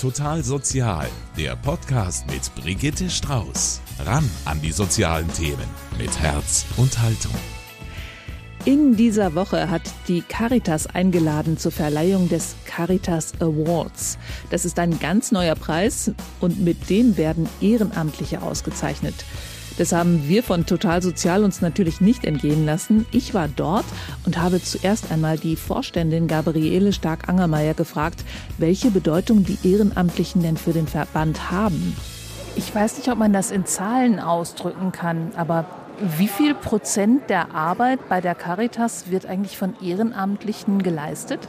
Total Sozial, der Podcast mit Brigitte Strauß. Ran an die sozialen Themen mit Herz und Haltung. In dieser Woche hat die Caritas eingeladen zur Verleihung des Caritas Awards. Das ist ein ganz neuer Preis und mit dem werden Ehrenamtliche ausgezeichnet. Das haben wir von Total Sozial uns natürlich nicht entgehen lassen. Ich war dort und habe zuerst einmal die Vorständin Gabriele Stark-Angermeier gefragt, welche Bedeutung die Ehrenamtlichen denn für den Verband haben. Ich weiß nicht, ob man das in Zahlen ausdrücken kann, aber wie viel Prozent der Arbeit bei der Caritas wird eigentlich von Ehrenamtlichen geleistet?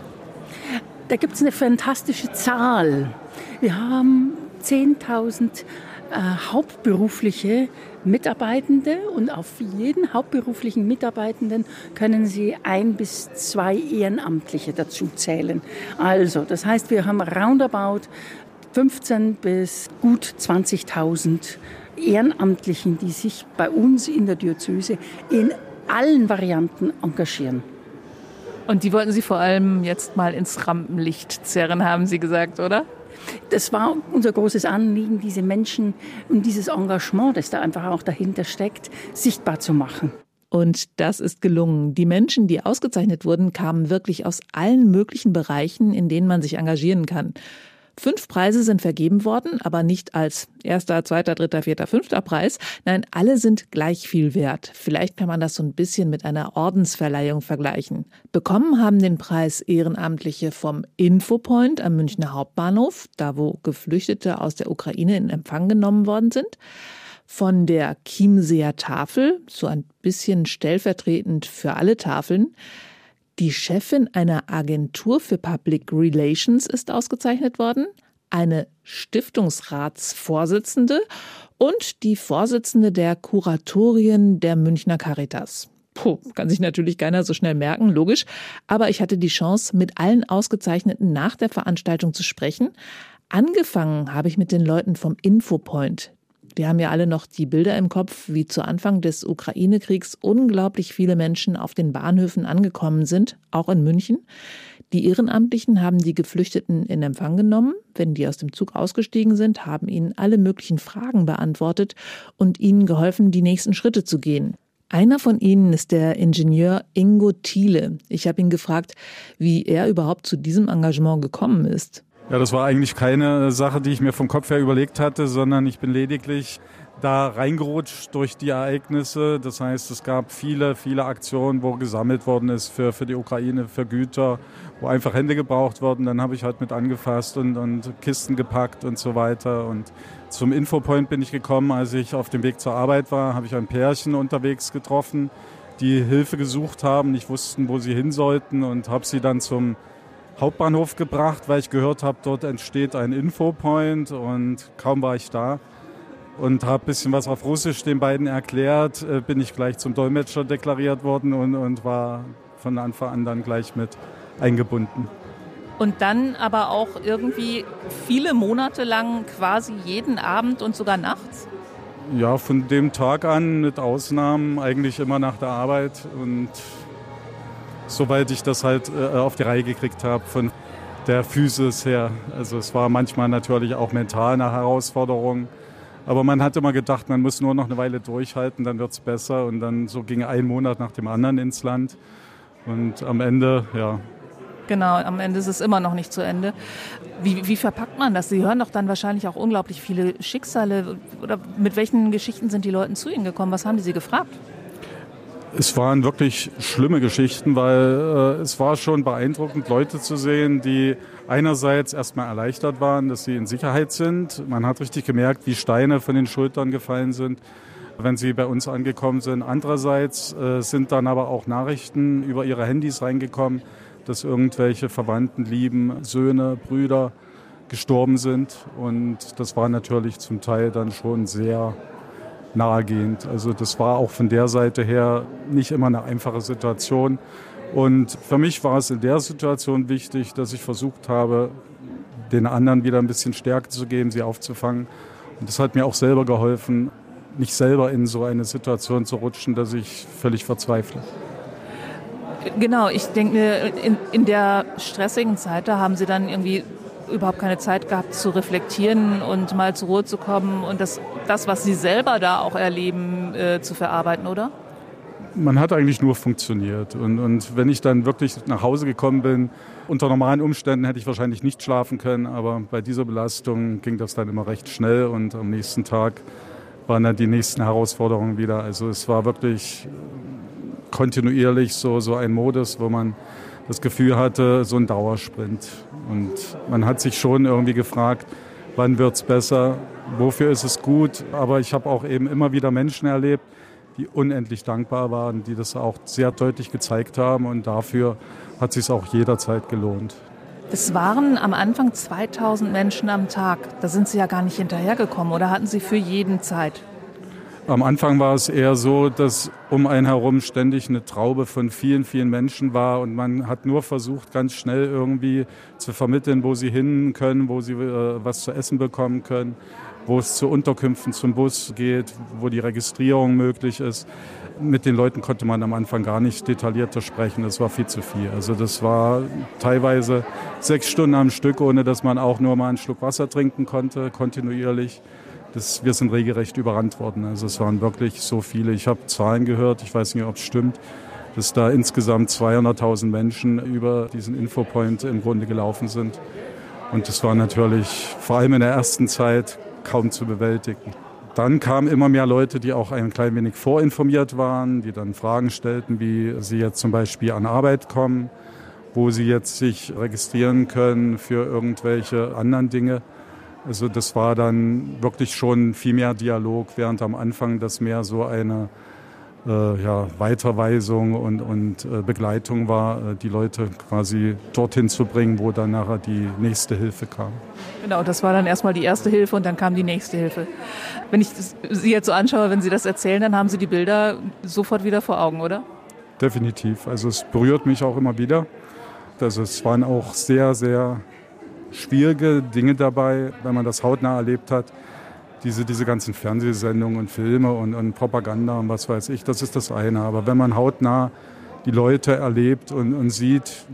Da gibt es eine fantastische Zahl. Wir haben 10.000 äh, hauptberufliche Mitarbeitende und auf jeden hauptberuflichen Mitarbeitenden können Sie ein bis zwei Ehrenamtliche dazu zählen. Also, das heißt, wir haben roundabout 15 bis gut 20.000 Ehrenamtlichen, die sich bei uns in der Diözese in allen Varianten engagieren. Und die wollten Sie vor allem jetzt mal ins Rampenlicht zerren, haben Sie gesagt, oder? Das war unser großes Anliegen, diese Menschen und dieses Engagement, das da einfach auch dahinter steckt, sichtbar zu machen. Und das ist gelungen. Die Menschen, die ausgezeichnet wurden, kamen wirklich aus allen möglichen Bereichen, in denen man sich engagieren kann. Fünf Preise sind vergeben worden, aber nicht als erster, zweiter, dritter, vierter, fünfter Preis. Nein, alle sind gleich viel wert. Vielleicht kann man das so ein bisschen mit einer Ordensverleihung vergleichen. Bekommen haben den Preis Ehrenamtliche vom Infopoint am Münchner Hauptbahnhof, da wo Geflüchtete aus der Ukraine in Empfang genommen worden sind von der Chiemseer Tafel, so ein bisschen stellvertretend für alle Tafeln, die Chefin einer Agentur für Public Relations ist ausgezeichnet worden, eine Stiftungsratsvorsitzende und die Vorsitzende der Kuratorien der Münchner Caritas. Puh, kann sich natürlich keiner so schnell merken, logisch. Aber ich hatte die Chance, mit allen Ausgezeichneten nach der Veranstaltung zu sprechen. Angefangen habe ich mit den Leuten vom Infopoint, wir haben ja alle noch die Bilder im Kopf, wie zu Anfang des Ukraine-Kriegs unglaublich viele Menschen auf den Bahnhöfen angekommen sind, auch in München. Die Ehrenamtlichen haben die Geflüchteten in Empfang genommen. Wenn die aus dem Zug ausgestiegen sind, haben ihnen alle möglichen Fragen beantwortet und ihnen geholfen, die nächsten Schritte zu gehen. Einer von ihnen ist der Ingenieur Ingo Thiele. Ich habe ihn gefragt, wie er überhaupt zu diesem Engagement gekommen ist. Ja, das war eigentlich keine Sache, die ich mir vom Kopf her überlegt hatte, sondern ich bin lediglich da reingerutscht durch die Ereignisse. Das heißt, es gab viele, viele Aktionen, wo gesammelt worden ist für, für die Ukraine, für Güter, wo einfach Hände gebraucht wurden. Dann habe ich halt mit angefasst und, und Kisten gepackt und so weiter. Und zum Infopoint bin ich gekommen, als ich auf dem Weg zur Arbeit war, habe ich ein Pärchen unterwegs getroffen, die Hilfe gesucht haben, nicht wussten, wo sie hin sollten und habe sie dann zum Hauptbahnhof gebracht, weil ich gehört habe, dort entsteht ein Infopoint und kaum war ich da und habe ein bisschen was auf Russisch den beiden erklärt, äh, bin ich gleich zum Dolmetscher deklariert worden und, und war von Anfang an dann gleich mit eingebunden. Und dann aber auch irgendwie viele Monate lang quasi jeden Abend und sogar nachts? Ja, von dem Tag an mit Ausnahmen eigentlich immer nach der Arbeit und soweit ich das halt äh, auf die Reihe gekriegt habe von der Physis her. Also es war manchmal natürlich auch mental eine Herausforderung. Aber man hat immer gedacht, man muss nur noch eine Weile durchhalten, dann wird es besser. Und dann so ging ein Monat nach dem anderen ins Land. Und am Ende, ja. Genau, am Ende ist es immer noch nicht zu Ende. Wie, wie verpackt man das? Sie hören doch dann wahrscheinlich auch unglaublich viele Schicksale. Oder mit welchen Geschichten sind die Leute zu Ihnen gekommen? Was haben die Sie gefragt? Es waren wirklich schlimme Geschichten, weil äh, es war schon beeindruckend, Leute zu sehen, die einerseits erstmal erleichtert waren, dass sie in Sicherheit sind. Man hat richtig gemerkt, wie Steine von den Schultern gefallen sind, wenn sie bei uns angekommen sind. Andererseits äh, sind dann aber auch Nachrichten über ihre Handys reingekommen, dass irgendwelche Verwandten, Lieben, Söhne, Brüder gestorben sind. Und das war natürlich zum Teil dann schon sehr nahegehend. Also das war auch von der Seite her nicht immer eine einfache Situation. Und für mich war es in der Situation wichtig, dass ich versucht habe, den anderen wieder ein bisschen Stärke zu geben, sie aufzufangen. Und das hat mir auch selber geholfen, nicht selber in so eine Situation zu rutschen, dass ich völlig verzweifle. Genau, ich denke, in, in der stressigen Zeit, da haben Sie dann irgendwie überhaupt keine Zeit gehabt zu reflektieren und mal zur Ruhe zu kommen und das, das was Sie selber da auch erleben, äh, zu verarbeiten, oder? Man hat eigentlich nur funktioniert. Und, und wenn ich dann wirklich nach Hause gekommen bin, unter normalen Umständen hätte ich wahrscheinlich nicht schlafen können, aber bei dieser Belastung ging das dann immer recht schnell und am nächsten Tag waren dann die nächsten Herausforderungen wieder. Also es war wirklich kontinuierlich so, so ein Modus, wo man das Gefühl hatte, so ein Dauersprint. Und man hat sich schon irgendwie gefragt, wann wird es besser, wofür ist es gut. Aber ich habe auch eben immer wieder Menschen erlebt, die unendlich dankbar waren, die das auch sehr deutlich gezeigt haben. Und dafür hat sich auch jederzeit gelohnt. Es waren am Anfang 2000 Menschen am Tag. Da sind Sie ja gar nicht hinterhergekommen oder hatten Sie für jeden Zeit? Am Anfang war es eher so, dass um einen herum ständig eine Traube von vielen, vielen Menschen war und man hat nur versucht, ganz schnell irgendwie zu vermitteln, wo sie hin können, wo sie äh, was zu essen bekommen können, wo es zu Unterkünften zum Bus geht, wo die Registrierung möglich ist. Mit den Leuten konnte man am Anfang gar nicht detaillierter sprechen. Das war viel zu viel. Also das war teilweise sechs Stunden am Stück, ohne dass man auch nur mal einen Schluck Wasser trinken konnte, kontinuierlich. Das, wir sind regelrecht überrannt worden. Also es waren wirklich so viele. Ich habe Zahlen gehört, ich weiß nicht, ob es stimmt, dass da insgesamt 200.000 Menschen über diesen Infopoint im Grunde gelaufen sind. Und das war natürlich vor allem in der ersten Zeit kaum zu bewältigen. Dann kamen immer mehr Leute, die auch ein klein wenig vorinformiert waren, die dann Fragen stellten, wie sie jetzt zum Beispiel an Arbeit kommen, wo sie jetzt sich registrieren können für irgendwelche anderen Dinge. Also das war dann wirklich schon viel mehr Dialog, während am Anfang das mehr so eine äh, ja, Weiterweisung und, und äh, Begleitung war, äh, die Leute quasi dorthin zu bringen, wo dann nachher die nächste Hilfe kam. Genau, das war dann erstmal die erste Hilfe und dann kam die nächste Hilfe. Wenn ich das, Sie jetzt so anschaue, wenn Sie das erzählen, dann haben Sie die Bilder sofort wieder vor Augen, oder? Definitiv. Also es berührt mich auch immer wieder. Also es waren auch sehr, sehr schwierige Dinge dabei, wenn man das hautnah erlebt hat. Diese, diese ganzen Fernsehsendungen und Filme und, und Propaganda und was weiß ich, das ist das eine. Aber wenn man hautnah die Leute erlebt und, und sieht,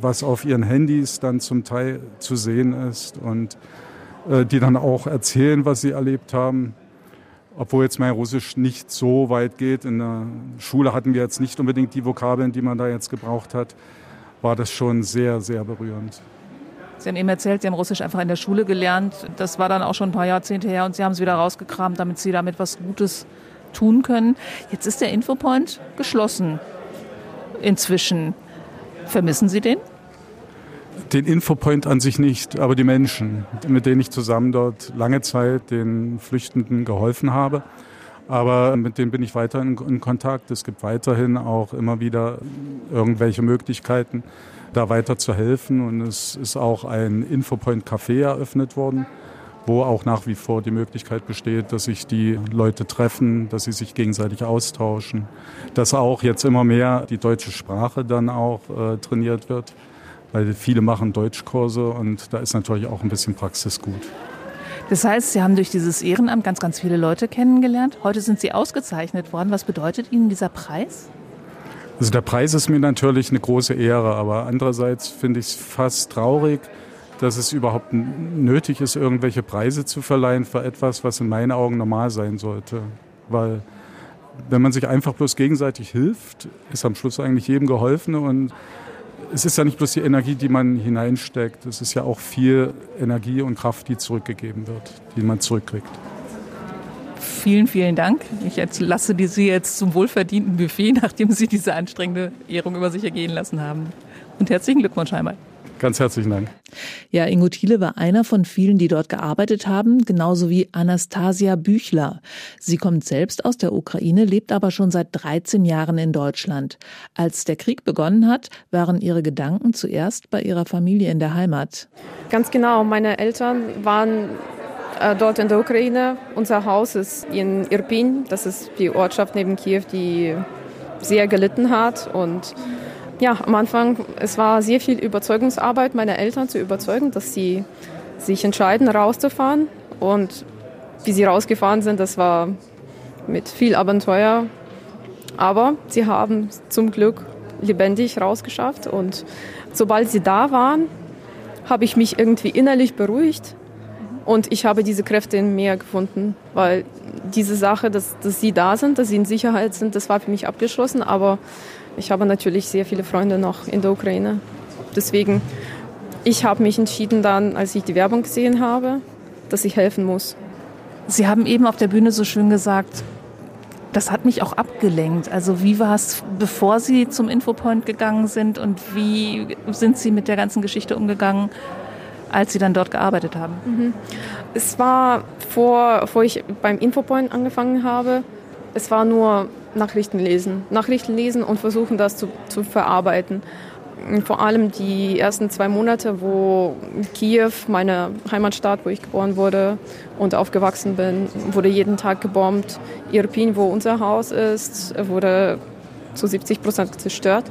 was auf ihren Handys dann zum Teil zu sehen ist und äh, die dann auch erzählen, was sie erlebt haben, obwohl jetzt mein Russisch nicht so weit geht. In der Schule hatten wir jetzt nicht unbedingt die Vokabeln, die man da jetzt gebraucht hat, war das schon sehr, sehr berührend. Sie haben eben erzählt, Sie haben Russisch einfach in der Schule gelernt. Das war dann auch schon ein paar Jahrzehnte her und Sie haben es wieder rausgekramt, damit Sie damit was Gutes tun können. Jetzt ist der Infopoint geschlossen inzwischen. Vermissen Sie den? Den Infopoint an sich nicht, aber die Menschen, mit denen ich zusammen dort lange Zeit den Flüchtenden geholfen habe. Aber mit denen bin ich weiter in, in Kontakt. Es gibt weiterhin auch immer wieder irgendwelche Möglichkeiten, da weiter zu helfen. Und es ist auch ein Infopoint Café eröffnet worden, wo auch nach wie vor die Möglichkeit besteht, dass sich die Leute treffen, dass sie sich gegenseitig austauschen, dass auch jetzt immer mehr die deutsche Sprache dann auch äh, trainiert wird, weil viele machen Deutschkurse und da ist natürlich auch ein bisschen Praxis gut. Das heißt, Sie haben durch dieses Ehrenamt ganz, ganz viele Leute kennengelernt. Heute sind Sie ausgezeichnet worden. Was bedeutet Ihnen dieser Preis? Also der Preis ist mir natürlich eine große Ehre, aber andererseits finde ich es fast traurig, dass es überhaupt nötig ist, irgendwelche Preise zu verleihen für etwas, was in meinen Augen normal sein sollte. Weil wenn man sich einfach bloß gegenseitig hilft, ist am Schluss eigentlich jedem geholfen und es ist ja nicht bloß die Energie, die man hineinsteckt, es ist ja auch viel Energie und Kraft, die zurückgegeben wird, die man zurückkriegt. Vielen, vielen Dank. Ich lasse Sie jetzt zum wohlverdienten Buffet, nachdem Sie diese anstrengende Ehrung über sich ergehen lassen haben. Und herzlichen Glückwunsch einmal. Ganz herzlichen Dank. Ja, Ingo Thiele war einer von vielen, die dort gearbeitet haben, genauso wie Anastasia Büchler. Sie kommt selbst aus der Ukraine, lebt aber schon seit 13 Jahren in Deutschland. Als der Krieg begonnen hat, waren ihre Gedanken zuerst bei ihrer Familie in der Heimat. Ganz genau. Meine Eltern waren dort in der Ukraine. Unser Haus ist in Irpin, das ist die Ortschaft neben Kiew, die sehr gelitten hat. Und ja, am Anfang, es war sehr viel Überzeugungsarbeit, meine Eltern zu überzeugen, dass sie sich entscheiden, rauszufahren. Und wie sie rausgefahren sind, das war mit viel Abenteuer. Aber sie haben zum Glück lebendig rausgeschafft. Und sobald sie da waren, habe ich mich irgendwie innerlich beruhigt und ich habe diese Kräfte in mir gefunden, weil diese Sache, dass, dass sie da sind, dass sie in Sicherheit sind, das war für mich abgeschlossen, aber ich habe natürlich sehr viele Freunde noch in der Ukraine. Deswegen, ich habe mich entschieden dann, als ich die Werbung gesehen habe, dass ich helfen muss. Sie haben eben auf der Bühne so schön gesagt, das hat mich auch abgelenkt. Also wie war es, bevor Sie zum Infopoint gegangen sind und wie sind Sie mit der ganzen Geschichte umgegangen, als Sie dann dort gearbeitet haben? Mhm. Es war vor, bevor ich beim Infopoint angefangen habe, es war nur Nachrichten lesen. Nachrichten lesen und versuchen, das zu, zu verarbeiten. Vor allem die ersten zwei Monate, wo Kiew, meine Heimatstadt, wo ich geboren wurde und aufgewachsen bin, wurde jeden Tag gebombt. Irpin, wo unser Haus ist, wurde zu 70 Prozent zerstört.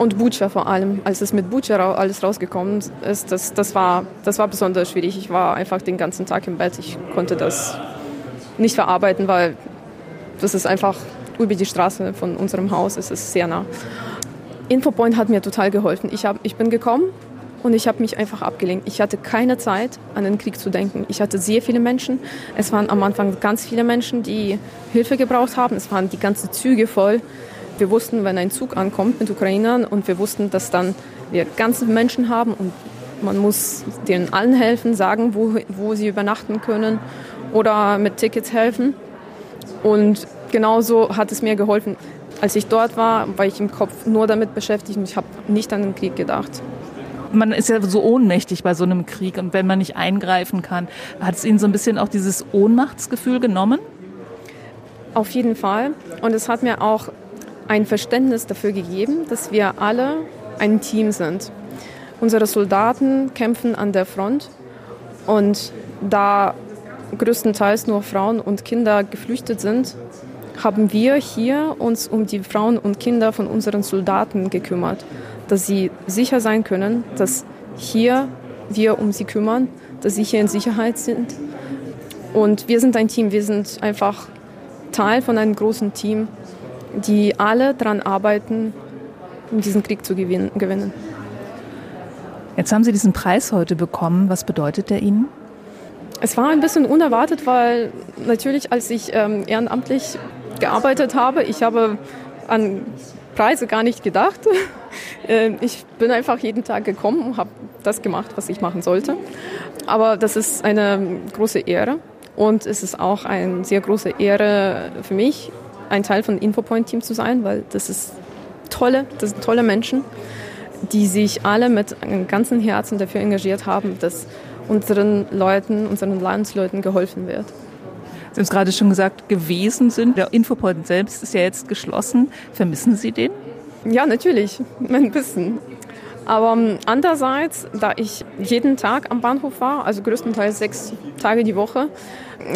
Und Bucha vor allem, als es mit Bucha alles rausgekommen ist, das, das, war, das war besonders schwierig. Ich war einfach den ganzen Tag im Bett. Ich konnte das nicht verarbeiten, weil das ist einfach über die Straße von unserem Haus, es ist sehr nah. Infopoint hat mir total geholfen. Ich, hab, ich bin gekommen und ich habe mich einfach abgelenkt. Ich hatte keine Zeit, an den Krieg zu denken. Ich hatte sehr viele Menschen. Es waren am Anfang ganz viele Menschen, die Hilfe gebraucht haben. Es waren die ganzen Züge voll. Wir wussten, wenn ein Zug ankommt mit Ukrainern und wir wussten, dass dann wir ganze Menschen haben und man muss denen allen helfen, sagen, wo, wo sie übernachten können oder mit Tickets helfen. Und genauso hat es mir geholfen. Als ich dort war, war ich im Kopf nur damit beschäftigt und ich habe nicht an den Krieg gedacht. Man ist ja so ohnmächtig bei so einem Krieg und wenn man nicht eingreifen kann, hat es Ihnen so ein bisschen auch dieses Ohnmachtsgefühl genommen? Auf jeden Fall. Und es hat mir auch ein Verständnis dafür gegeben, dass wir alle ein Team sind. Unsere Soldaten kämpfen an der Front und da größtenteils nur Frauen und Kinder geflüchtet sind, haben wir hier uns um die Frauen und Kinder von unseren Soldaten gekümmert, dass sie sicher sein können, dass hier wir um sie kümmern, dass sie hier in Sicherheit sind. Und wir sind ein Team, wir sind einfach Teil von einem großen Team, die alle daran arbeiten, um diesen Krieg zu gewinnen. Jetzt haben Sie diesen Preis heute bekommen. Was bedeutet der Ihnen? Es war ein bisschen unerwartet, weil natürlich, als ich ähm, ehrenamtlich gearbeitet habe, ich habe an Preise gar nicht gedacht. Ähm, ich bin einfach jeden Tag gekommen und habe das gemacht, was ich machen sollte. Aber das ist eine große Ehre und es ist auch eine sehr große Ehre für mich, ein Teil von Infopoint-Team zu sein, weil das ist tolle, das sind tolle Menschen, die sich alle mit ganzen Herzen dafür engagiert haben, dass unseren Leuten, unseren Landsleuten geholfen wird. Sie haben es gerade schon gesagt, gewesen sind. Der Infopoint selbst ist ja jetzt geschlossen. Vermissen Sie den? Ja, natürlich, ein bisschen. Aber ähm, andererseits, da ich jeden Tag am Bahnhof war, also größtenteils sechs Tage die Woche,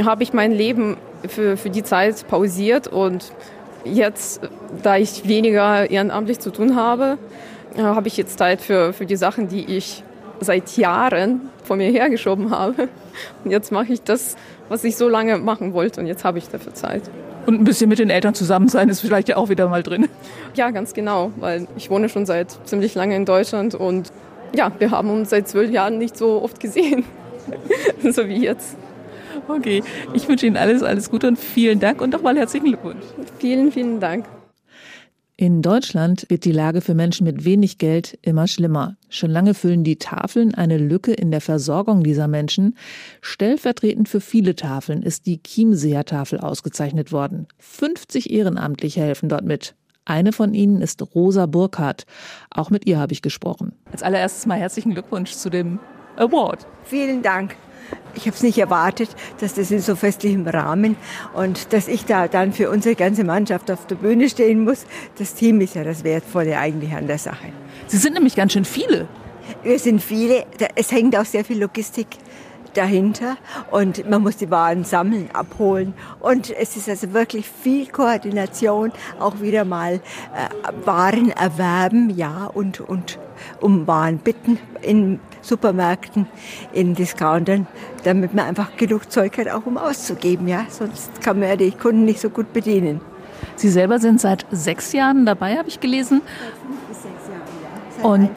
habe ich mein Leben für, für die Zeit pausiert und jetzt, da ich weniger ehrenamtlich zu tun habe, äh, habe ich jetzt Zeit für, für die Sachen, die ich seit Jahren vor mir hergeschoben habe. Und jetzt mache ich das, was ich so lange machen wollte und jetzt habe ich dafür Zeit. Und ein bisschen mit den Eltern zusammen sein ist vielleicht ja auch wieder mal drin. Ja, ganz genau, weil ich wohne schon seit ziemlich lange in Deutschland und ja, wir haben uns seit zwölf Jahren nicht so oft gesehen, so wie jetzt. Okay, ich wünsche Ihnen alles, alles Gute und vielen Dank und nochmal herzlichen Glückwunsch. Vielen, vielen Dank. In Deutschland wird die Lage für Menschen mit wenig Geld immer schlimmer. Schon lange füllen die Tafeln eine Lücke in der Versorgung dieser Menschen. Stellvertretend für viele Tafeln ist die Chiemseer Tafel ausgezeichnet worden. 50 Ehrenamtliche helfen dort mit. Eine von ihnen ist Rosa Burkhardt. Auch mit ihr habe ich gesprochen. Als allererstes mal herzlichen Glückwunsch zu dem Award. Vielen Dank. Ich habe es nicht erwartet, dass das in so festlichem Rahmen und dass ich da dann für unsere ganze Mannschaft auf der Bühne stehen muss. Das Team ist ja das Wertvolle eigentlich an der Sache. Sie sind nämlich ganz schön viele. Wir sind viele. Es hängt auch sehr viel Logistik dahinter und man muss die Waren sammeln, abholen und es ist also wirklich viel Koordination, auch wieder mal äh, Waren erwerben, ja und und um Waren bitten in Supermärkten, in Discountern, damit man einfach genug Zeug hat, auch um auszugeben, ja, sonst kann man ja die Kunden nicht so gut bedienen. Sie selber sind seit sechs Jahren dabei, habe ich gelesen. Seit fünf bis sechs Jahren, ja. Seit und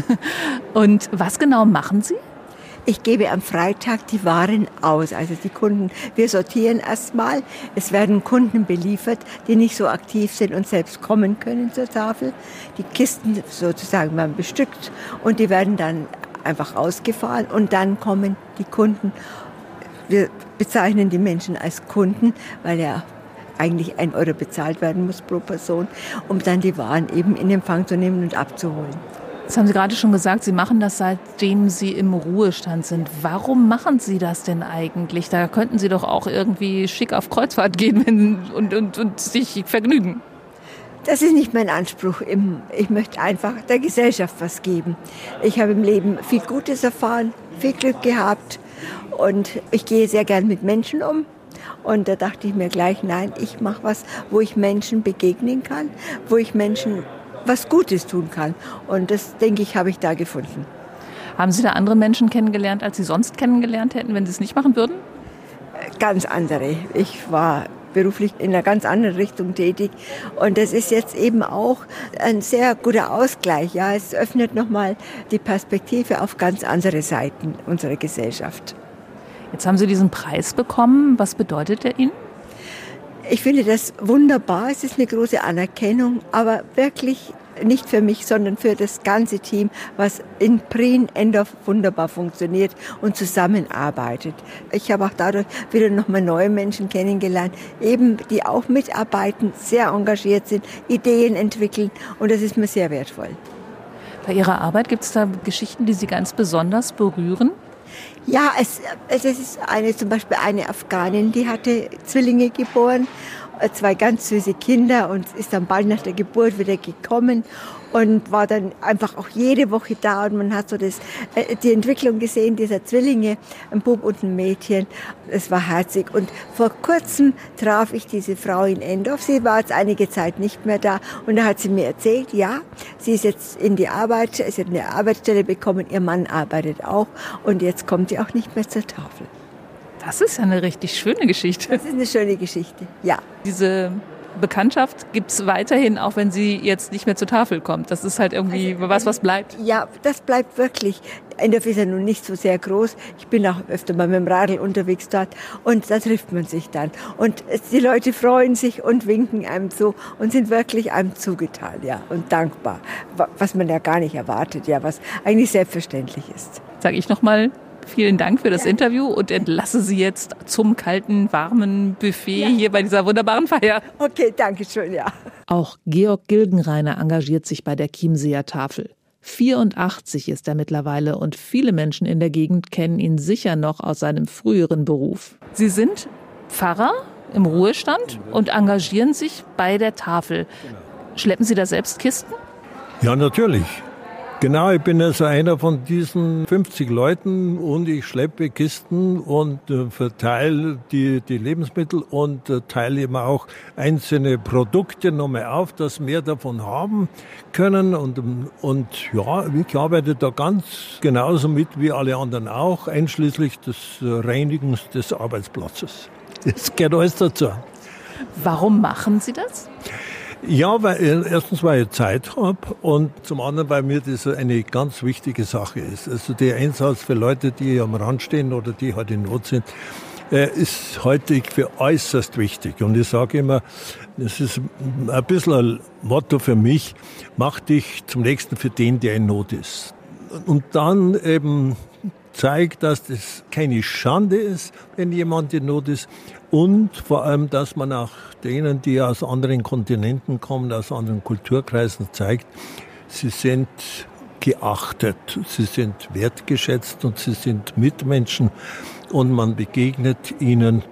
Und was genau machen Sie? Ich gebe am Freitag die Waren aus, also die Kunden. Wir sortieren erstmal. Es werden Kunden beliefert, die nicht so aktiv sind und selbst kommen können zur Tafel. Die Kisten sozusagen werden bestückt und die werden dann einfach ausgefahren und dann kommen die Kunden. Wir bezeichnen die Menschen als Kunden, weil ja eigentlich ein Euro bezahlt werden muss pro Person, um dann die Waren eben in Empfang zu nehmen und abzuholen. Das haben Sie gerade schon gesagt, Sie machen das seitdem Sie im Ruhestand sind. Warum machen Sie das denn eigentlich? Da könnten Sie doch auch irgendwie schick auf Kreuzfahrt gehen und, und, und sich vergnügen. Das ist nicht mein Anspruch. Ich möchte einfach der Gesellschaft was geben. Ich habe im Leben viel Gutes erfahren, viel Glück gehabt und ich gehe sehr gern mit Menschen um. Und da dachte ich mir gleich, nein, ich mache was, wo ich Menschen begegnen kann, wo ich Menschen was Gutes tun kann. Und das, denke ich, habe ich da gefunden. Haben Sie da andere Menschen kennengelernt, als Sie sonst kennengelernt hätten, wenn Sie es nicht machen würden? Ganz andere. Ich war beruflich in einer ganz anderen Richtung tätig. Und das ist jetzt eben auch ein sehr guter Ausgleich. Ja, es öffnet nochmal die Perspektive auf ganz andere Seiten unserer Gesellschaft. Jetzt haben Sie diesen Preis bekommen. Was bedeutet er Ihnen? Ich finde das wunderbar. Es ist eine große Anerkennung, aber wirklich nicht für mich, sondern für das ganze Team, was in Prien Endorf wunderbar funktioniert und zusammenarbeitet. Ich habe auch dadurch wieder nochmal neue Menschen kennengelernt, eben die auch mitarbeiten, sehr engagiert sind, Ideen entwickeln und das ist mir sehr wertvoll. Bei Ihrer Arbeit gibt es da Geschichten, die Sie ganz besonders berühren? Ja, es, es ist eine, zum Beispiel eine Afghanin, die hatte Zwillinge geboren, äh, zwei ganz süße Kinder und ist dann bald nach der Geburt wieder gekommen und war dann einfach auch jede Woche da und man hat so das, äh, die Entwicklung gesehen dieser Zwillinge, ein Bub und ein Mädchen. Es war herzig und vor kurzem traf ich diese Frau in Endorf. Sie war jetzt einige Zeit nicht mehr da und da hat sie mir erzählt, ja, sie ist jetzt in die Arbeit, sie hat eine Arbeitsstelle bekommen, ihr Mann arbeitet auch und jetzt kommt sie auch nicht mehr zur Tafel. Das ist ja eine richtig schöne Geschichte. Das ist eine schöne Geschichte, ja. Diese Bekanntschaft gibt es weiterhin, auch wenn sie jetzt nicht mehr zur Tafel kommt. Das ist halt irgendwie also, was, was bleibt. Ja, das bleibt wirklich. Endorf ist ja nun nicht so sehr groß. Ich bin auch öfter mal mit dem Radl unterwegs dort und da trifft man sich dann. Und die Leute freuen sich und winken einem zu und sind wirklich einem zugetan, ja, und dankbar. Was man ja gar nicht erwartet, ja, was eigentlich selbstverständlich ist. Sage ich nochmal Vielen Dank für das ja. Interview und entlasse Sie jetzt zum kalten, warmen Buffet ja. hier bei dieser wunderbaren Feier. Okay, danke schön, ja. Auch Georg Gilgenreiner engagiert sich bei der Chiemseer Tafel. 84 ist er mittlerweile und viele Menschen in der Gegend kennen ihn sicher noch aus seinem früheren Beruf. Sie sind Pfarrer im Ruhestand und engagieren sich bei der Tafel. Schleppen Sie da selbst Kisten? Ja, natürlich. Genau, ich bin also einer von diesen 50 Leuten und ich schleppe Kisten und äh, verteile die, die Lebensmittel und äh, teile eben auch einzelne Produkte nochmal auf, dass mehr davon haben können. Und, und ja, ich arbeite da ganz genauso mit wie alle anderen auch, einschließlich des Reinigens des Arbeitsplatzes. Das gehört alles dazu. Warum machen Sie das? Ja, weil erstens, weil ich Zeit habe und zum anderen, weil mir das eine ganz wichtige Sache ist. Also der Einsatz für Leute, die am Rand stehen oder die halt in Not sind, äh, ist heute für äußerst wichtig. Und ich sage immer, das ist ein bisschen ein Motto für mich, mach dich zum Nächsten für den, der in Not ist. Und dann eben zeigt, dass das keine Schande ist, wenn jemand in Not ist. Und vor allem, dass man auch denen, die aus anderen Kontinenten kommen, aus anderen Kulturkreisen zeigt, sie sind geachtet, sie sind wertgeschätzt und sie sind Mitmenschen und man begegnet ihnen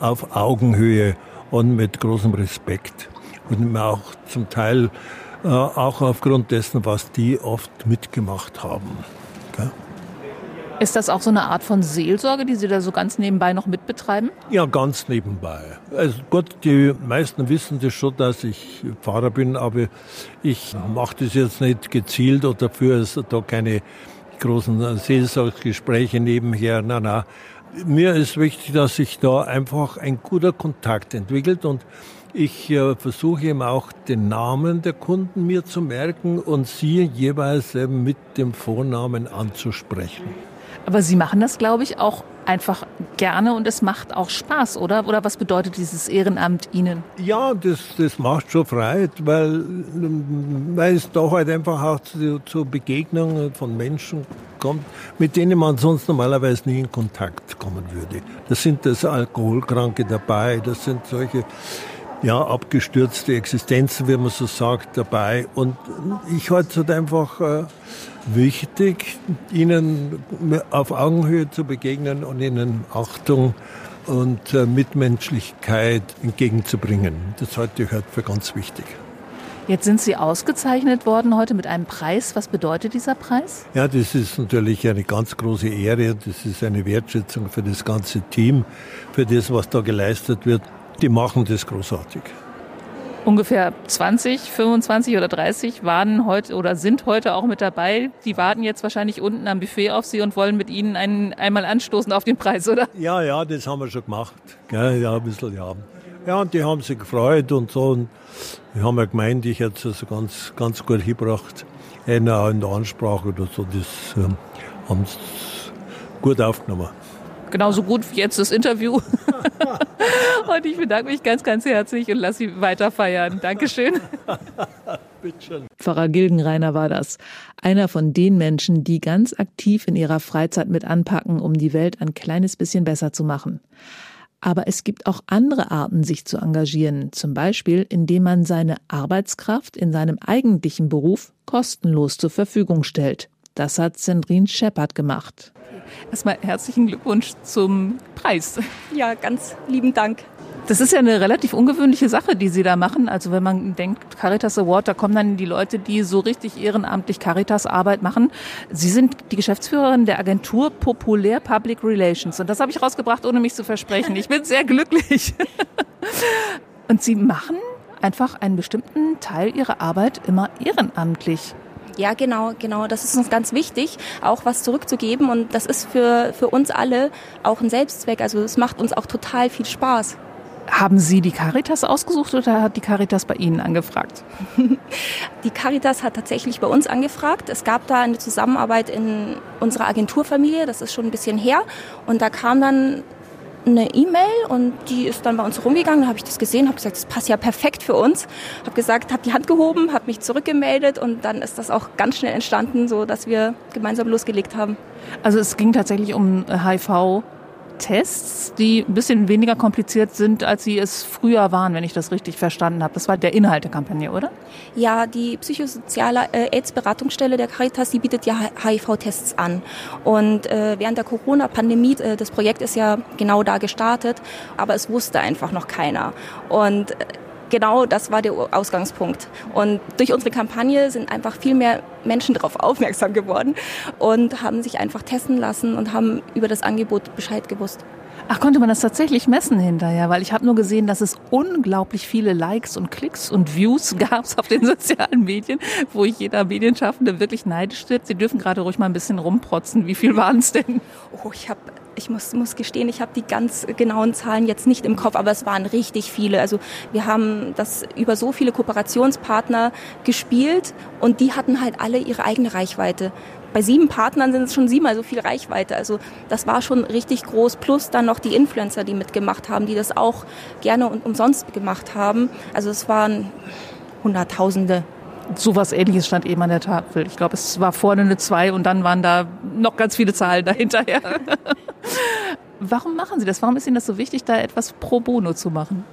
auf Augenhöhe und mit großem Respekt und auch zum Teil äh, auch aufgrund dessen, was die oft mitgemacht haben. Gell? Ist das auch so eine Art von Seelsorge, die Sie da so ganz nebenbei noch mitbetreiben? Ja, ganz nebenbei. Also Gott, die meisten wissen das schon, dass ich Pfarrer bin, aber ich mache das jetzt nicht gezielt oder dafür ist da keine großen Seelsorgegespräche nebenher. Nein, nein. Mir ist wichtig, dass sich da einfach ein guter Kontakt entwickelt und Ich äh, versuche eben auch den Namen der Kunden mir zu merken und sie jeweils eben mit dem Vornamen anzusprechen. Aber Sie machen das, glaube ich, auch einfach gerne und es macht auch Spaß, oder? Oder was bedeutet dieses Ehrenamt Ihnen? Ja, das, das macht schon Freude, weil, weil es da halt einfach auch zu, zu Begegnungen von Menschen kommt, mit denen man sonst normalerweise nie in Kontakt kommen würde. Das sind das Alkoholkranke dabei, das sind solche ja, abgestürzte Existenzen, wie man so sagt, dabei. Und ich halte es halt einfach äh, wichtig, ihnen auf Augenhöhe zu begegnen und ihnen Achtung und äh, Mitmenschlichkeit entgegenzubringen. Das halte ich halt für ganz wichtig. Jetzt sind Sie ausgezeichnet worden heute mit einem Preis. Was bedeutet dieser Preis? Ja, das ist natürlich eine ganz große Ehre. Das ist eine Wertschätzung für das ganze Team, für das, was da geleistet wird. Die machen das großartig. Ungefähr 20, 25 oder 30 waren heute oder sind heute auch mit dabei. Die warten jetzt wahrscheinlich unten am Buffet auf Sie und wollen mit Ihnen einen, einmal anstoßen auf den Preis, oder? Ja, ja, das haben wir schon gemacht. Ja, ein bisschen, ja. Ja, und die haben sich gefreut und so. Und wir haben ja gemeint, ich hätte es also ganz, ganz gut hingebracht. Einer in der Ansprache oder so, das ähm, haben sie gut aufgenommen genauso gut wie jetzt das Interview. und ich bedanke mich ganz, ganz herzlich und lasse Sie weiter feiern. Dankeschön. Pfarrer Gilgenreiner war das. Einer von den Menschen, die ganz aktiv in ihrer Freizeit mit anpacken, um die Welt ein kleines bisschen besser zu machen. Aber es gibt auch andere Arten, sich zu engagieren. Zum Beispiel, indem man seine Arbeitskraft in seinem eigentlichen Beruf kostenlos zur Verfügung stellt. Das hat Sandrine Shepard gemacht. Erstmal herzlichen Glückwunsch zum Preis. Ja, ganz lieben Dank. Das ist ja eine relativ ungewöhnliche Sache, die Sie da machen. Also wenn man denkt, Caritas Award, da kommen dann die Leute, die so richtig ehrenamtlich Caritas-Arbeit machen. Sie sind die Geschäftsführerin der Agentur Populär Public Relations. Und das habe ich rausgebracht, ohne mich zu versprechen. Ich bin sehr glücklich. Und Sie machen einfach einen bestimmten Teil Ihrer Arbeit immer ehrenamtlich. Ja, genau, genau. Das ist uns ganz wichtig, auch was zurückzugeben. Und das ist für, für uns alle auch ein Selbstzweck. Also es macht uns auch total viel Spaß. Haben Sie die Caritas ausgesucht oder hat die Caritas bei Ihnen angefragt? Die Caritas hat tatsächlich bei uns angefragt. Es gab da eine Zusammenarbeit in unserer Agenturfamilie, das ist schon ein bisschen her. Und da kam dann eine E-Mail und die ist dann bei uns rumgegangen. Da habe ich das gesehen, habe gesagt, das passt ja perfekt für uns. Habe gesagt, habe die Hand gehoben, habe mich zurückgemeldet und dann ist das auch ganz schnell entstanden, so dass wir gemeinsam losgelegt haben. Also es ging tatsächlich um HIV Tests, die ein bisschen weniger kompliziert sind, als sie es früher waren, wenn ich das richtig verstanden habe. Das war der Inhalt der Kampagne, oder? Ja, die psychosoziale äh, AIDS-Beratungsstelle der Caritas, die bietet ja HIV-Tests an. Und äh, während der Corona-Pandemie, äh, das Projekt ist ja genau da gestartet, aber es wusste einfach noch keiner. Und äh, genau das war der Ausgangspunkt. Und durch unsere Kampagne sind einfach viel mehr Menschen darauf aufmerksam geworden und haben sich einfach testen lassen und haben über das Angebot Bescheid gewusst. Ach, konnte man das tatsächlich messen hinterher? Weil ich habe nur gesehen, dass es unglaublich viele Likes und Klicks und Views gab auf den sozialen Medien, wo ich jeder Medienschaffende wirklich neidisch wird. Sie dürfen gerade ruhig mal ein bisschen rumprotzen. Wie viel waren es denn? Oh, ich habe ich muss, muss gestehen, ich habe die ganz genauen Zahlen jetzt nicht im Kopf, aber es waren richtig viele. Also wir haben das über so viele Kooperationspartner gespielt und die hatten halt alle ihre eigene Reichweite. Bei sieben Partnern sind es schon siebenmal so viel Reichweite. Also das war schon richtig groß. Plus dann noch die Influencer, die mitgemacht haben, die das auch gerne und umsonst gemacht haben. Also es waren Hunderttausende sowas ähnliches stand eben an der Tafel. Ich glaube, es war vorne eine 2 und dann waren da noch ganz viele Zahlen dahinterher. Warum machen Sie das? Warum ist Ihnen das so wichtig, da etwas pro bono zu machen?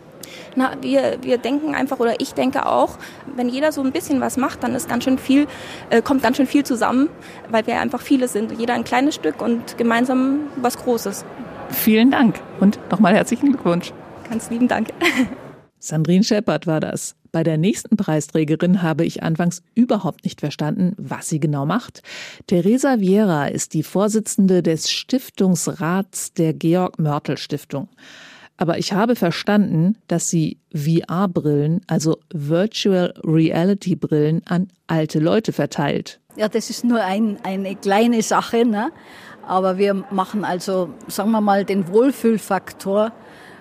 Na, wir, wir denken einfach, oder ich denke auch, wenn jeder so ein bisschen was macht, dann ist ganz schön viel, äh, kommt ganz schön viel zusammen, weil wir einfach viele sind. Jeder ein kleines Stück und gemeinsam was Großes. Vielen Dank und nochmal herzlichen Glückwunsch. Ganz lieben Dank. Sandrine Shepard war das. Bei der nächsten Preisträgerin habe ich anfangs überhaupt nicht verstanden, was sie genau macht. Teresa Vieira ist die Vorsitzende des Stiftungsrats der Georg Mörtel Stiftung. Aber ich habe verstanden, dass sie VR-Brillen, also Virtual Reality Brillen, an alte Leute verteilt. Ja, das ist nur ein, eine kleine Sache, ne? aber wir machen also, sagen wir mal, den Wohlfühlfaktor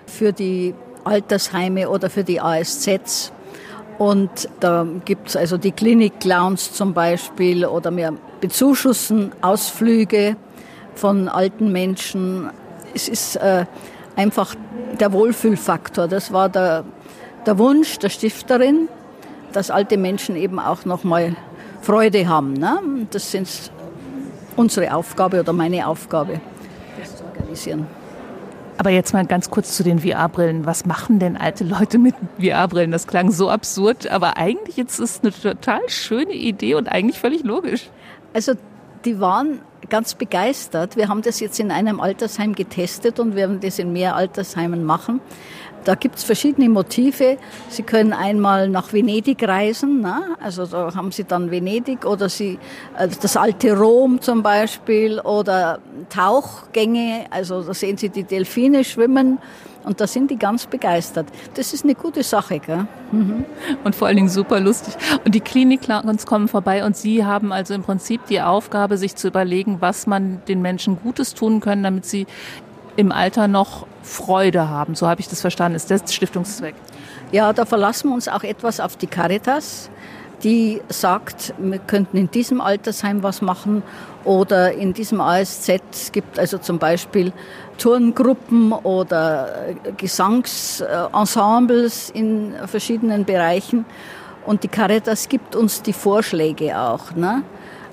für die Altersheime oder für die ASZs. Und da gibt es also die Klinik-Clowns zum Beispiel oder wir bezuschussen Ausflüge von alten Menschen. Es ist äh, einfach der Wohlfühlfaktor. Das war der, der Wunsch der Stifterin, dass alte Menschen eben auch nochmal Freude haben. Ne? Das sind unsere Aufgabe oder meine Aufgabe, das zu organisieren. Aber jetzt mal ganz kurz zu den VR-Brillen. Was machen denn alte Leute mit VR-Brillen? Das klang so absurd, aber eigentlich ist es eine total schöne Idee und eigentlich völlig logisch. Also die waren ganz begeistert. Wir haben das jetzt in einem Altersheim getestet und werden das in mehr Altersheimen machen. Da gibt es verschiedene Motive. Sie können einmal nach Venedig reisen, ne? also da haben Sie dann Venedig oder Sie äh, das alte Rom zum Beispiel oder Tauchgänge, also da sehen Sie die Delfine schwimmen und da sind die ganz begeistert. Das ist eine gute Sache. Gell? Mhm. Und vor allen Dingen super lustig. Und die Klinik-Clowns kommen vorbei und Sie haben also im Prinzip die Aufgabe, sich zu überlegen, was man den Menschen Gutes tun können, damit sie im Alter noch Freude haben. So habe ich das verstanden. Ist das Stiftungszweck? Ja, da verlassen wir uns auch etwas auf die Caritas, die sagt, wir könnten in diesem Altersheim was machen oder in diesem ASZ es gibt also zum Beispiel Turngruppen oder Gesangsensembles in verschiedenen Bereichen. Und die Caritas gibt uns die Vorschläge auch. Ne?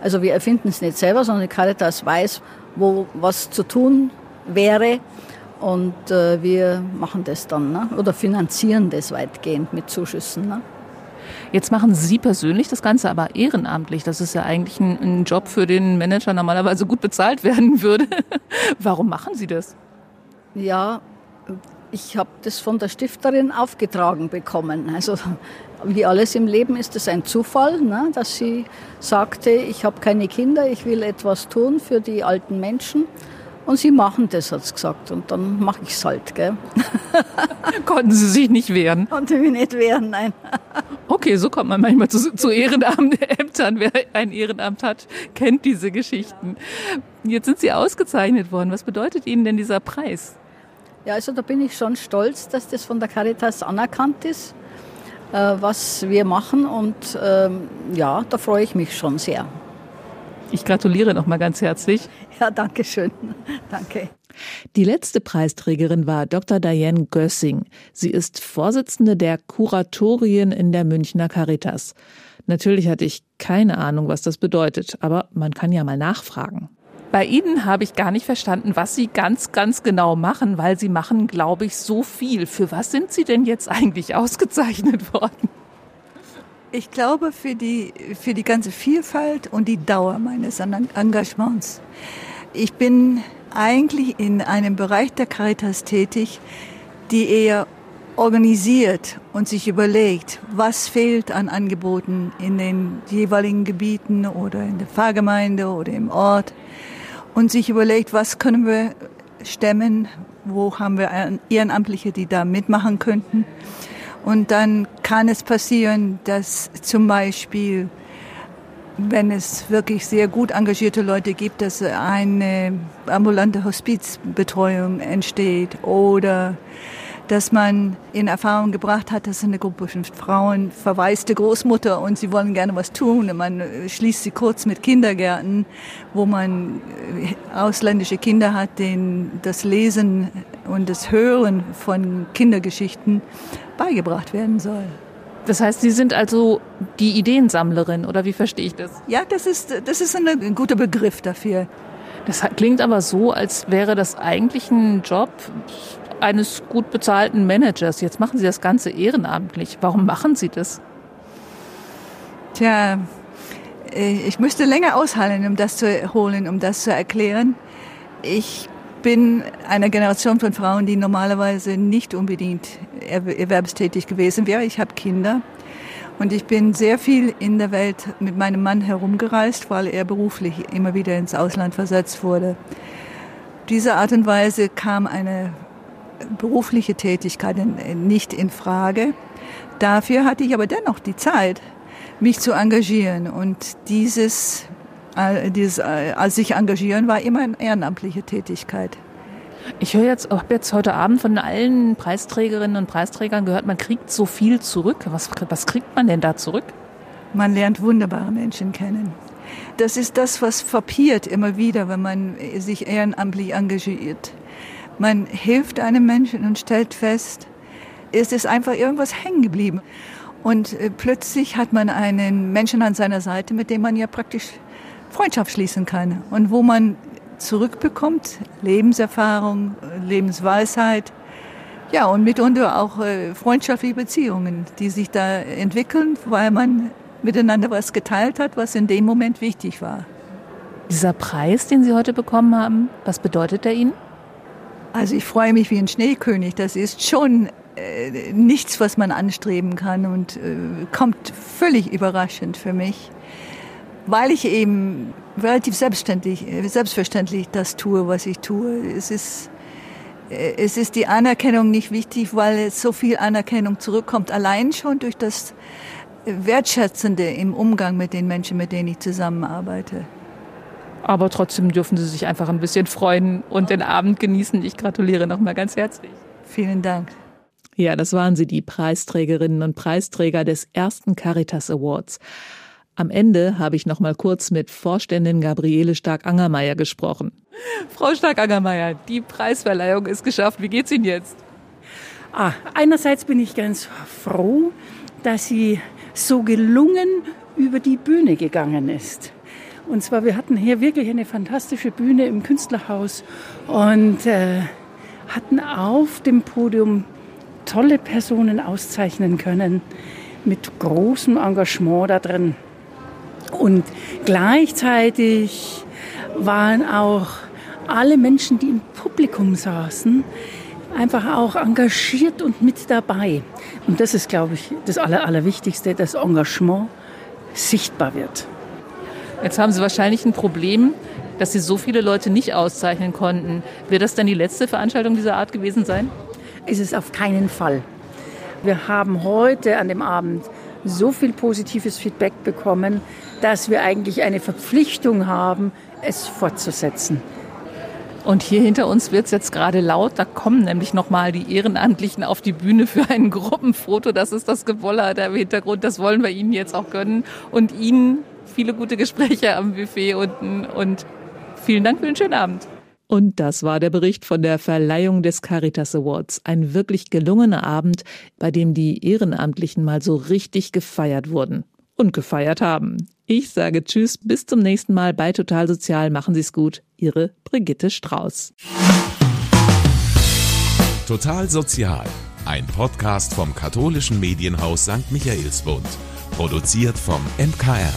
Also wir erfinden es nicht selber, sondern die Caritas weiß, wo was zu tun wäre. Und äh, wir machen das dann ne? oder finanzieren das weitgehend mit Zuschüssen. Ne? Jetzt machen Sie persönlich das Ganze aber ehrenamtlich. Das ist ja eigentlich ein, ein Job, für den Manager normalerweise gut bezahlt werden würde. Warum machen Sie das? Ja, ich habe das von der Stifterin aufgetragen bekommen. Also wie alles im Leben ist es ein Zufall, ne, dass sie sagte, ich habe keine Kinder, ich will etwas tun für die alten Menschen. Und sie machen das, hat sie gesagt. Und dann mache ich es halt. Gell? Konnten Sie sich nicht wehren? Konnte mich nicht wehren, nein. okay, so kommt man manchmal zu, zu Ehrenämtern. Wer ein Ehrenamt hat, kennt diese Geschichten. Jetzt sind Sie ausgezeichnet worden. Was bedeutet Ihnen denn dieser Preis? Ja, also da bin ich schon stolz, dass das von der Caritas anerkannt ist, äh, was wir machen. Und ähm, ja, da freue ich mich schon sehr. Ich gratuliere noch mal ganz herzlich. Ja, danke schön. danke. Die letzte Preisträgerin war Dr. Diane Gössing. Sie ist Vorsitzende der Kuratorien in der Münchner Caritas. Natürlich hatte ich keine Ahnung, was das bedeutet, aber man kann ja mal nachfragen. Bei Ihnen habe ich gar nicht verstanden, was Sie ganz, ganz genau machen, weil Sie machen, glaube ich, so viel. Für was sind Sie denn jetzt eigentlich ausgezeichnet worden? Ich glaube für die, für die ganze Vielfalt und die Dauer meines Engagements. Ich bin eigentlich in einem Bereich der Caritas tätig, die eher organisiert und sich überlegt, was fehlt an Angeboten in den jeweiligen Gebieten oder in der Pfarrgemeinde oder im Ort und sich überlegt, was können wir stemmen, wo haben wir Ehrenamtliche, die da mitmachen könnten. Und dann kann es passieren, dass zum Beispiel, wenn es wirklich sehr gut engagierte Leute gibt, dass eine ambulante Hospizbetreuung entsteht oder dass man in Erfahrung gebracht hat, dass eine Gruppe von Frauen verwaiste Großmutter und sie wollen gerne was tun. Und man schließt sie kurz mit Kindergärten, wo man ausländische Kinder hat, denen das Lesen und das Hören von Kindergeschichten beigebracht werden soll. Das heißt, Sie sind also die Ideensammlerin oder wie verstehe ich das? Ja, das ist, das ist ein guter Begriff dafür. Das klingt aber so, als wäre das eigentlich ein Job eines gut bezahlten Managers. Jetzt machen Sie das Ganze ehrenamtlich. Warum machen Sie das? Tja, äh, ich müsste länger aushalten, um das zu holen, um das zu erklären. Ich bin einer Generation von Frauen, die normalerweise nicht unbedingt erwerbstätig gewesen wäre. Ich habe Kinder und ich bin sehr viel in der Welt mit meinem Mann herumgereist, weil er beruflich immer wieder ins Ausland versetzt wurde. Diese Art und Weise kam eine berufliche Tätigkeit nicht in Frage. Dafür hatte ich aber dennoch die Zeit, mich zu engagieren. Und dieses, dieses als sich engagieren war immer eine ehrenamtliche Tätigkeit. Ich höre jetzt, habe jetzt heute Abend von allen Preisträgerinnen und Preisträgern gehört, man kriegt so viel zurück. Was, was kriegt man denn da zurück? Man lernt wunderbare Menschen kennen. Das ist das, was verpiert immer wieder, wenn man sich ehrenamtlich engagiert. Man hilft einem Menschen und stellt fest, es ist einfach irgendwas hängen geblieben. Und äh, plötzlich hat man einen Menschen an seiner Seite, mit dem man ja praktisch Freundschaft schließen kann und wo man zurückbekommt, Lebenserfahrung, Lebensweisheit, ja, und mitunter auch äh, freundschaftliche Beziehungen, die sich da entwickeln, weil man miteinander was geteilt hat, was in dem Moment wichtig war. Dieser Preis, den Sie heute bekommen haben, was bedeutet er Ihnen? Also ich freue mich wie ein Schneekönig. Das ist schon äh, nichts, was man anstreben kann und äh, kommt völlig überraschend für mich, weil ich eben relativ selbstständig, äh, selbstverständlich das tue, was ich tue. Es ist, äh, es ist die Anerkennung nicht wichtig, weil so viel Anerkennung zurückkommt, allein schon durch das Wertschätzende im Umgang mit den Menschen, mit denen ich zusammenarbeite. Aber trotzdem dürfen Sie sich einfach ein bisschen freuen und den Abend genießen. Ich gratuliere nochmal ganz herzlich. Vielen Dank. Ja, das waren sie, die Preisträgerinnen und Preisträger des ersten Caritas Awards. Am Ende habe ich noch mal kurz mit Vorständin Gabriele Stark-Angermeier gesprochen. Frau Stark-Angermeier, die Preisverleihung ist geschafft. Wie geht's Ihnen jetzt? Ah, einerseits bin ich ganz froh, dass sie so gelungen über die Bühne gegangen ist. Und zwar, wir hatten hier wirklich eine fantastische Bühne im Künstlerhaus und äh, hatten auf dem Podium tolle Personen auszeichnen können mit großem Engagement da drin. Und gleichzeitig waren auch alle Menschen, die im Publikum saßen, einfach auch engagiert und mit dabei. Und das ist, glaube ich, das Aller, Allerwichtigste, dass Engagement sichtbar wird. Jetzt haben Sie wahrscheinlich ein Problem, dass Sie so viele Leute nicht auszeichnen konnten. Wird das dann die letzte Veranstaltung dieser Art gewesen sein? Ist es auf keinen Fall. Wir haben heute an dem Abend so viel positives Feedback bekommen, dass wir eigentlich eine Verpflichtung haben, es fortzusetzen. Und hier hinter uns wird es jetzt gerade laut. Da kommen nämlich nochmal die Ehrenamtlichen auf die Bühne für ein Gruppenfoto. Das ist das Gewoller da im Hintergrund. Das wollen wir Ihnen jetzt auch gönnen. Und Ihnen viele gute Gespräche am Buffet unten. Und vielen Dank für den schönen Abend. Und das war der Bericht von der Verleihung des Caritas Awards. Ein wirklich gelungener Abend, bei dem die Ehrenamtlichen mal so richtig gefeiert wurden und gefeiert haben. Ich sage Tschüss, bis zum nächsten Mal bei Total Sozial. Machen Sie es gut. Ihre Brigitte Strauß. Total Sozial. Ein Podcast vom katholischen Medienhaus St. Michaelsbund. Produziert vom MKR.